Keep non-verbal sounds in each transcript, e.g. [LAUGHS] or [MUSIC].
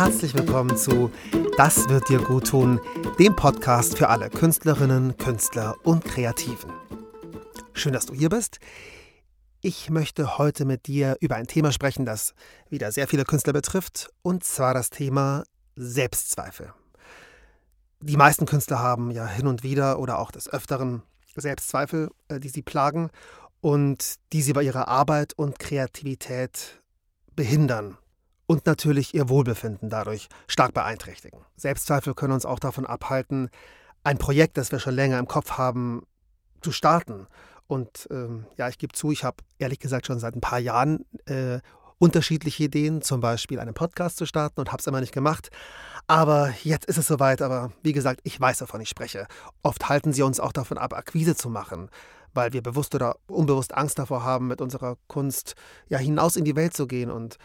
herzlich willkommen zu Das wird dir gut tun, dem Podcast für alle Künstlerinnen, Künstler und Kreativen. Schön, dass du hier bist. Ich möchte heute mit dir über ein Thema sprechen, das wieder sehr viele Künstler betrifft, und zwar das Thema Selbstzweifel. Die meisten Künstler haben ja hin und wieder oder auch des Öfteren Selbstzweifel, äh, die sie plagen und die sie bei ihrer Arbeit und Kreativität behindern und natürlich ihr Wohlbefinden dadurch stark beeinträchtigen. Selbstzweifel können uns auch davon abhalten, ein Projekt, das wir schon länger im Kopf haben, zu starten. Und ähm, ja, ich gebe zu, ich habe ehrlich gesagt schon seit ein paar Jahren äh, unterschiedliche Ideen, zum Beispiel einen Podcast zu starten und habe es immer nicht gemacht. Aber jetzt ist es soweit. Aber wie gesagt, ich weiß, wovon ich spreche. Oft halten sie uns auch davon ab, Akquise zu machen, weil wir bewusst oder unbewusst Angst davor haben, mit unserer Kunst ja hinaus in die Welt zu gehen und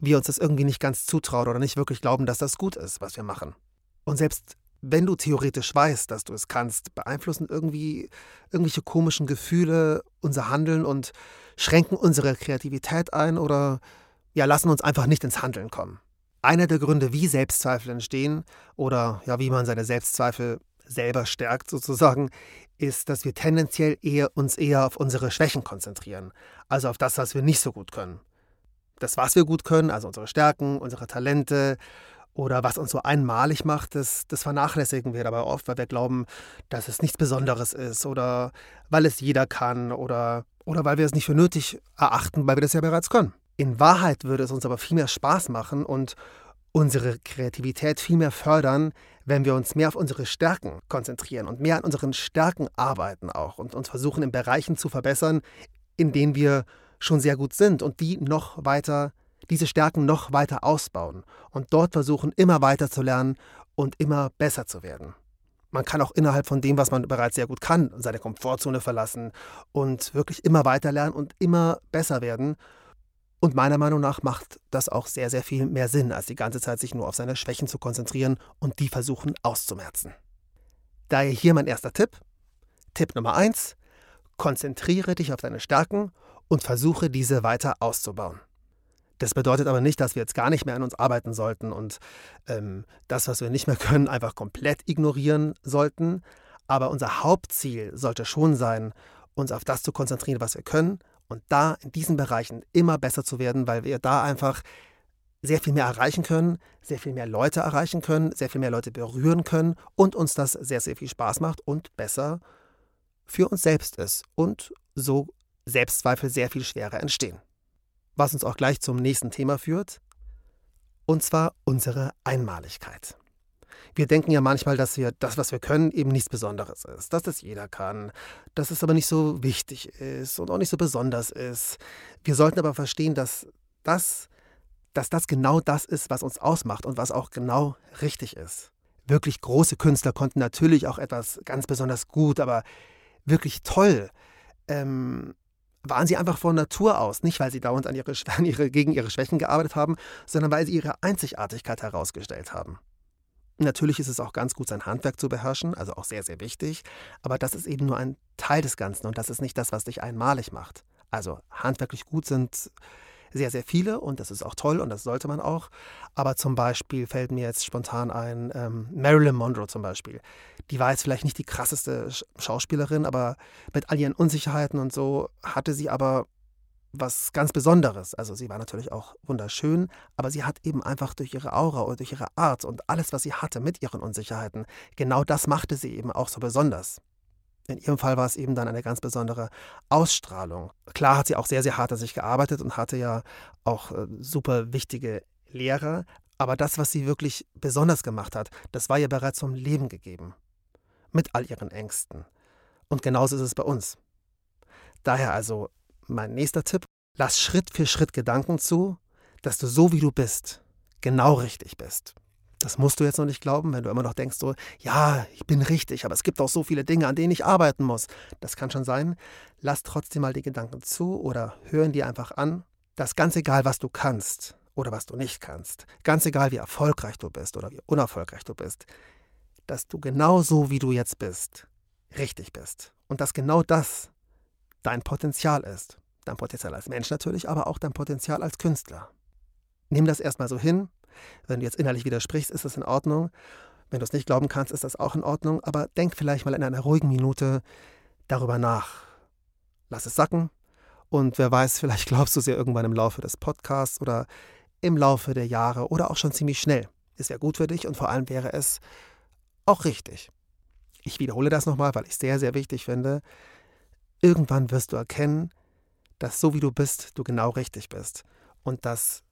wir uns das irgendwie nicht ganz zutrauen oder nicht wirklich glauben, dass das gut ist, was wir machen. Und selbst wenn du theoretisch weißt, dass du es kannst, beeinflussen irgendwie irgendwelche komischen Gefühle unser Handeln und schränken unsere Kreativität ein oder ja, lassen uns einfach nicht ins Handeln kommen. Einer der Gründe, wie Selbstzweifel entstehen oder ja, wie man seine Selbstzweifel selber stärkt sozusagen, ist, dass wir tendenziell eher uns eher auf unsere Schwächen konzentrieren, also auf das, was wir nicht so gut können. Das, was wir gut können, also unsere Stärken, unsere Talente, oder was uns so einmalig macht, das, das vernachlässigen wir dabei oft, weil wir glauben, dass es nichts Besonderes ist oder weil es jeder kann oder, oder weil wir es nicht für nötig erachten, weil wir das ja bereits können. In Wahrheit würde es uns aber viel mehr Spaß machen und unsere Kreativität viel mehr fördern, wenn wir uns mehr auf unsere Stärken konzentrieren und mehr an unseren Stärken arbeiten auch und uns versuchen, in Bereichen zu verbessern, in denen wir schon sehr gut sind und die noch weiter diese Stärken noch weiter ausbauen und dort versuchen, immer weiter zu lernen und immer besser zu werden. Man kann auch innerhalb von dem, was man bereits sehr gut kann, seine Komfortzone verlassen und wirklich immer weiter lernen und immer besser werden. Und meiner Meinung nach macht das auch sehr, sehr viel mehr Sinn, als die ganze Zeit sich nur auf seine Schwächen zu konzentrieren und die versuchen auszumerzen. Daher hier mein erster Tipp. Tipp Nummer eins: Konzentriere dich auf deine Stärken und versuche diese weiter auszubauen. Das bedeutet aber nicht, dass wir jetzt gar nicht mehr an uns arbeiten sollten und ähm, das, was wir nicht mehr [LAUGHS] können, einfach komplett ignorieren sollten. Aber unser Hauptziel sollte schon sein, uns auf das zu konzentrieren, was wir können und da in diesen Bereichen immer besser zu werden, weil wir da einfach sehr viel mehr erreichen können, sehr viel mehr Leute erreichen können, sehr viel mehr Leute berühren können und uns das sehr, sehr viel Spaß macht und besser für uns selbst ist und so Selbstzweifel sehr viel schwerer entstehen was uns auch gleich zum nächsten Thema führt, und zwar unsere Einmaligkeit. Wir denken ja manchmal, dass wir das, was wir können, eben nichts Besonderes ist, dass das jeder kann, dass es aber nicht so wichtig ist und auch nicht so besonders ist. Wir sollten aber verstehen, dass das, dass das genau das ist, was uns ausmacht und was auch genau richtig ist. Wirklich große Künstler konnten natürlich auch etwas ganz besonders gut, aber wirklich toll ähm, waren sie einfach von Natur aus, nicht weil sie dauernd an ihre, an ihre, gegen ihre Schwächen gearbeitet haben, sondern weil sie ihre Einzigartigkeit herausgestellt haben. Natürlich ist es auch ganz gut, sein Handwerk zu beherrschen, also auch sehr, sehr wichtig, aber das ist eben nur ein Teil des Ganzen und das ist nicht das, was dich einmalig macht. Also handwerklich gut sind sehr, sehr viele und das ist auch toll und das sollte man auch. Aber zum Beispiel fällt mir jetzt spontan ein ähm, Marilyn Monroe zum Beispiel. Die war jetzt vielleicht nicht die krasseste Schauspielerin, aber mit all ihren Unsicherheiten und so hatte sie aber was ganz Besonderes. Also sie war natürlich auch wunderschön, aber sie hat eben einfach durch ihre Aura und durch ihre Art und alles, was sie hatte mit ihren Unsicherheiten, genau das machte sie eben auch so besonders. In ihrem Fall war es eben dann eine ganz besondere Ausstrahlung. Klar hat sie auch sehr, sehr hart an sich gearbeitet und hatte ja auch äh, super wichtige Lehrer, aber das, was sie wirklich besonders gemacht hat, das war ihr bereits vom Leben gegeben. Mit all ihren Ängsten. Und genauso ist es bei uns. Daher also mein nächster Tipp, lass Schritt für Schritt Gedanken zu, dass du so wie du bist, genau richtig bist. Das musst du jetzt noch nicht glauben, wenn du immer noch denkst, so, ja, ich bin richtig, aber es gibt auch so viele Dinge, an denen ich arbeiten muss. Das kann schon sein. Lass trotzdem mal die Gedanken zu oder hören die einfach an. Das ganz egal, was du kannst oder was du nicht kannst, ganz egal, wie erfolgreich du bist oder wie unerfolgreich du bist, dass du genau so, wie du jetzt bist, richtig bist. Und dass genau das dein Potenzial ist. Dein Potenzial als Mensch natürlich, aber auch dein Potenzial als Künstler. Nimm das erstmal so hin Wenn du jetzt innerlich widersprichst, ist das in Ordnung. Wenn du es nicht glauben kannst, ist das auch in Ordnung. Aber denk vielleicht mal in einer ruhigen Minute darüber nach. Lass es sacken. Und wer weiß, vielleicht [LAUGHS] glaubst du es ja irgendwann im Laufe des Podcasts oder im Laufe der Jahre oder auch schon ziemlich schnell. Es wäre gut für dich und vor allem wäre es auch richtig. Ich wiederhole das nochmal, weil ich es sehr, sehr wichtig finde. Irgendwann wirst du erkennen, dass so wie du bist, du genau richtig bist und dass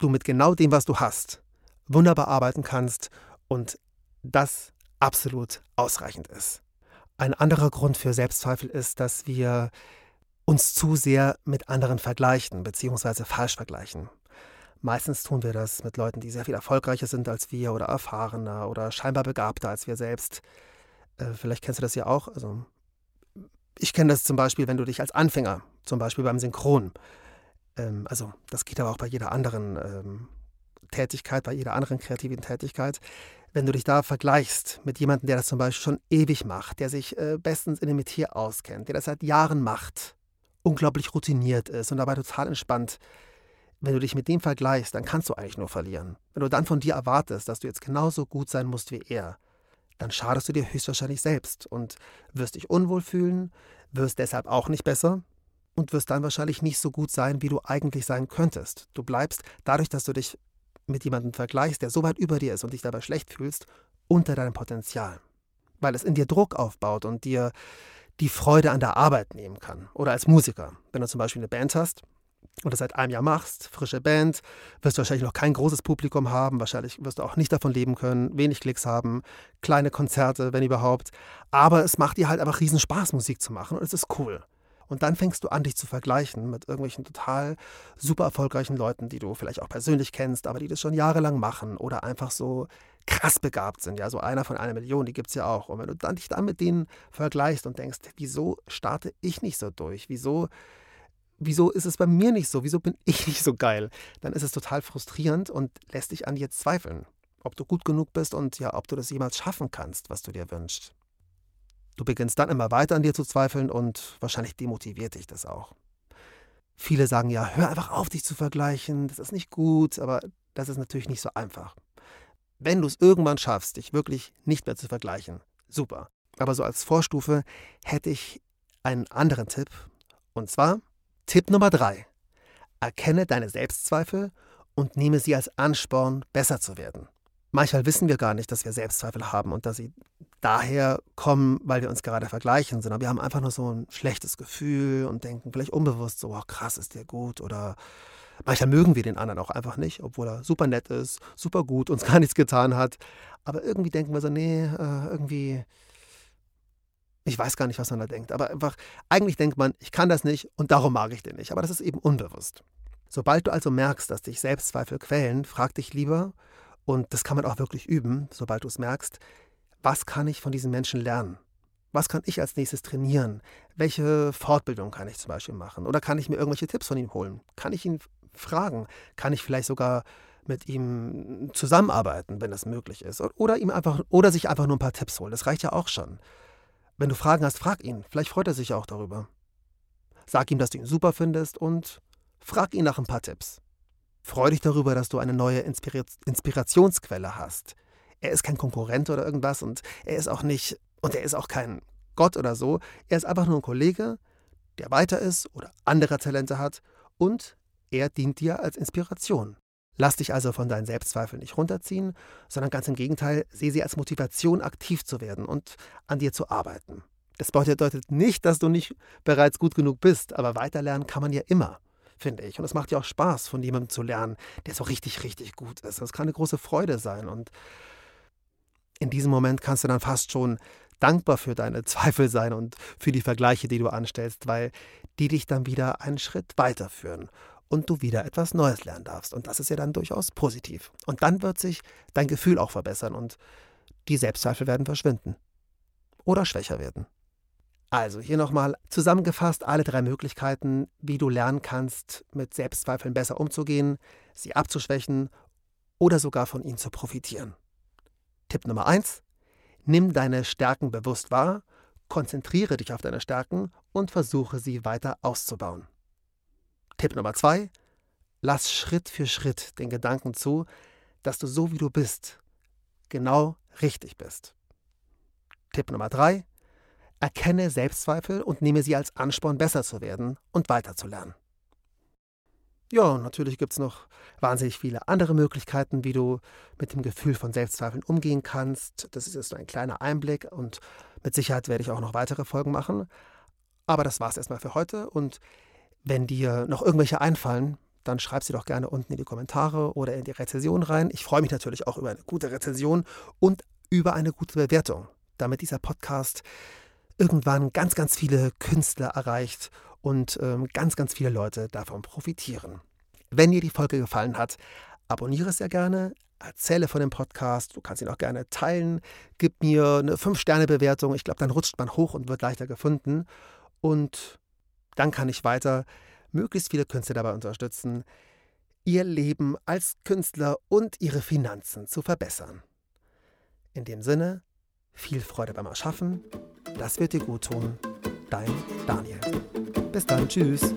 du mit genau dem, was du hast, wunderbar arbeiten kannst und das absolut ausreichend ist. Ein anderer Grund für Selbstzweifel ist, dass wir uns zu sehr mit anderen vergleichen bzw. falsch vergleichen. Meistens tun wir das mit Leuten, die sehr viel erfolgreicher sind als wir oder erfahrener oder scheinbar begabter als wir selbst. Äh, vielleicht kennst du das ja auch. Also, ich kenne das zum Beispiel, wenn du dich als Anfänger, zum Beispiel beim Synchron, ähm, also das geht aber auch bei jeder anderen ähm, Tätigkeit, bei jeder anderen kreativen Tätigkeit, wenn du dich da vergleichst mit jemandem, der das zum Beispiel schon ewig macht, der sich äh, bestens in dem Metier auskennt, der das seit Jahren macht, unglaublich routiniert ist und dabei total entspannt, wenn du dich mit dem vergleichst, dann kannst du eigentlich nur verlieren. Wenn du dann von dir erwartest, dass du jetzt genauso gut sein musst wie er, dann schadest du dir höchstwahrscheinlich selbst und wirst dich unwohl fühlen, wirst deshalb auch nicht besser und wirst dann wahrscheinlich nicht so gut sein, wie du eigentlich sein könntest. Du bleibst, dadurch, dass du dich mit jemandem vergleichst, der so weit über dir ist und dich dabei schlecht fühlst, unter deinem Potenzial. Weil es in dir Druck aufbaut und dir die Freude an der Arbeit nehmen kann. Oder als Musiker. Wenn du zum Beispiel eine Band hast oder seit einem Jahr machst, frische Band, wirst du wahrscheinlich noch kein großes Publikum haben, wahrscheinlich wirst du auch nicht davon leben können, wenig Klicks haben, kleine Konzerte, wenn überhaupt. Aber es macht dir halt einfach riesen Spaß, Musik zu machen und es ist cool. Und dann fängst du an, dich zu vergleichen mit irgendwelchen total super erfolgreichen Leuten, die du vielleicht auch persönlich kennst, aber die das schon jahrelang machen oder einfach so krass begabt sind. Ja, so einer von einer Million, die gibt es ja auch. Und wenn du dann dich dann mit denen vergleichst und denkst, wieso starte ich nicht so durch? Wieso wieso ist es bei mir nicht so? Wieso bin [LAUGHS] ich nicht so geil? Dann ist es total frustrierend und lässt dich an dir zweifeln, ob du gut genug bist und ja, ob du das jemals schaffen kannst, was du dir wünschst. Du beginnst dann immer weiter an dir zu zweifeln und wahrscheinlich demotiviert dich das auch. Viele sagen ja, hör einfach auf, dich zu vergleichen, das ist nicht gut, aber das ist natürlich nicht so einfach. Wenn du es irgendwann schaffst, dich wirklich nicht mehr zu vergleichen, super. Aber so als Vorstufe hätte ich einen anderen Tipp. Und zwar, Tipp Nummer 3. Erkenne deine Selbstzweifel und nehme sie als Ansporn, besser zu werden. Manchmal wissen wir gar nicht, dass wir Selbstzweifel haben und dass sie daher kommen, weil wir uns gerade vergleichen, sondern wir haben einfach nur so ein schlechtes Gefühl und denken vielleicht unbewusst so, oh, krass, ist der gut oder manchmal mögen wir den anderen auch einfach nicht, obwohl er super nett ist, super gut, uns [LAUGHS] gar nichts getan hat. Aber irgendwie denken wir so, nee, äh, irgendwie ich weiß gar nicht, was man da denkt, aber einfach, eigentlich denkt man, ich kann das nicht und darum mag ich den nicht. Aber das ist eben unbewusst. Sobald du also merkst, dass dich Selbstzweifel quälen, frag dich lieber, und das kann man auch wirklich üben, sobald du es merkst, was kann ich von diesen Menschen lernen? Was kann ich als nächstes trainieren? Welche Fortbildung kann ich zum Beispiel machen? Oder kann ich mir irgendwelche Tipps von ihm holen? Kann ich ihn fragen? Kann ich vielleicht sogar mit ihm zusammenarbeiten, wenn das möglich ist? Oder ihm einfach, oder sich einfach nur ein paar Tipps holen. Das reicht ja auch schon. Wenn du Fragen hast, frag ihn. Vielleicht freut er sich auch darüber. Sag ihm, dass du ihn super findest und frag ihn nach ein paar Tipps. Freu dich darüber, dass du eine neue Inspira Inspirationsquelle hast. Er ist kein Konkurrent oder irgendwas und er ist auch nicht, und er ist auch kein Gott oder so. Er ist einfach nur ein Kollege, der weiter ist oder andere Talente hat und er dient dir als Inspiration. Lass dich also von deinen Selbstzweifeln nicht runterziehen, sondern ganz im Gegenteil, sehe sie als Motivation, aktiv zu werden und an dir zu arbeiten. Das bedeutet nicht, dass du nicht bereits gut genug bist, aber weiterlernen kann man ja immer, finde ich. Und es macht ja auch Spaß, von jemandem zu lernen, der so richtig, richtig gut ist. Das kann eine große Freude sein. Und in diesem Moment kannst du dann fast schon dankbar für deine [LAUGHS] Zweifel sein und für die Vergleiche, die du anstellst, weil die dich dann wieder einen Schritt weiterführen und du wieder etwas Neues lernen darfst. Und das ist ja dann durchaus positiv. Und dann wird sich dein Gefühl auch verbessern und die Selbstzweifel werden verschwinden oder schwächer werden. Also hier nochmal zusammengefasst alle drei Möglichkeiten, wie du lernen kannst, mit Selbstzweifeln besser umzugehen, sie abzuschwächen oder sogar von ihnen zu profitieren. Tipp Nummer eins: Nimm deine Stärken bewusst wahr, konzentriere dich auf deine Stärken und versuche sie weiter auszubauen. Tipp Nummer zwei, lass Schritt für Schritt den Gedanken zu, dass du so wie du bist genau richtig bist. Tipp Nummer drei: Erkenne Selbstzweifel und nehme sie als Ansporn, besser zu werden und weiterzulernen. Ja, natürlich gibt es noch wahnsinnig viele andere Möglichkeiten, wie du mit dem Gefühl von Selbstzweifeln umgehen kannst. Das ist jetzt nur ein kleiner Einblick und mit Sicherheit werde ich auch noch weitere Folgen machen. Aber das war es erstmal für heute und wenn dir noch irgendwelche einfallen, dann schreib sie doch gerne unten in die Kommentare oder in die Rezension rein. Ich freue mich natürlich auch über eine gute Rezension und über eine gute Bewertung, damit dieser Podcast irgendwann ganz, ganz viele Künstler erreicht und ähm, ganz, ganz viele Leute davon profitieren. Wenn dir die Folge gefallen hat, abonniere sehr gerne, erzähle von dem Podcast, du kannst ihn auch gerne teilen, gib mir eine 5-Sterne-Bewertung, ich glaube, dann rutscht man hoch und wird leichter gefunden und dann kann ich weiter möglichst viele Künstler dabei unterstützen, ihr Leben als Künstler und ihre Finanzen zu verbessern. In dem Sinne, viel Freude beim Erschaffen, das wird dir gut tun. Dein Daniel. Bis dann, tschüss.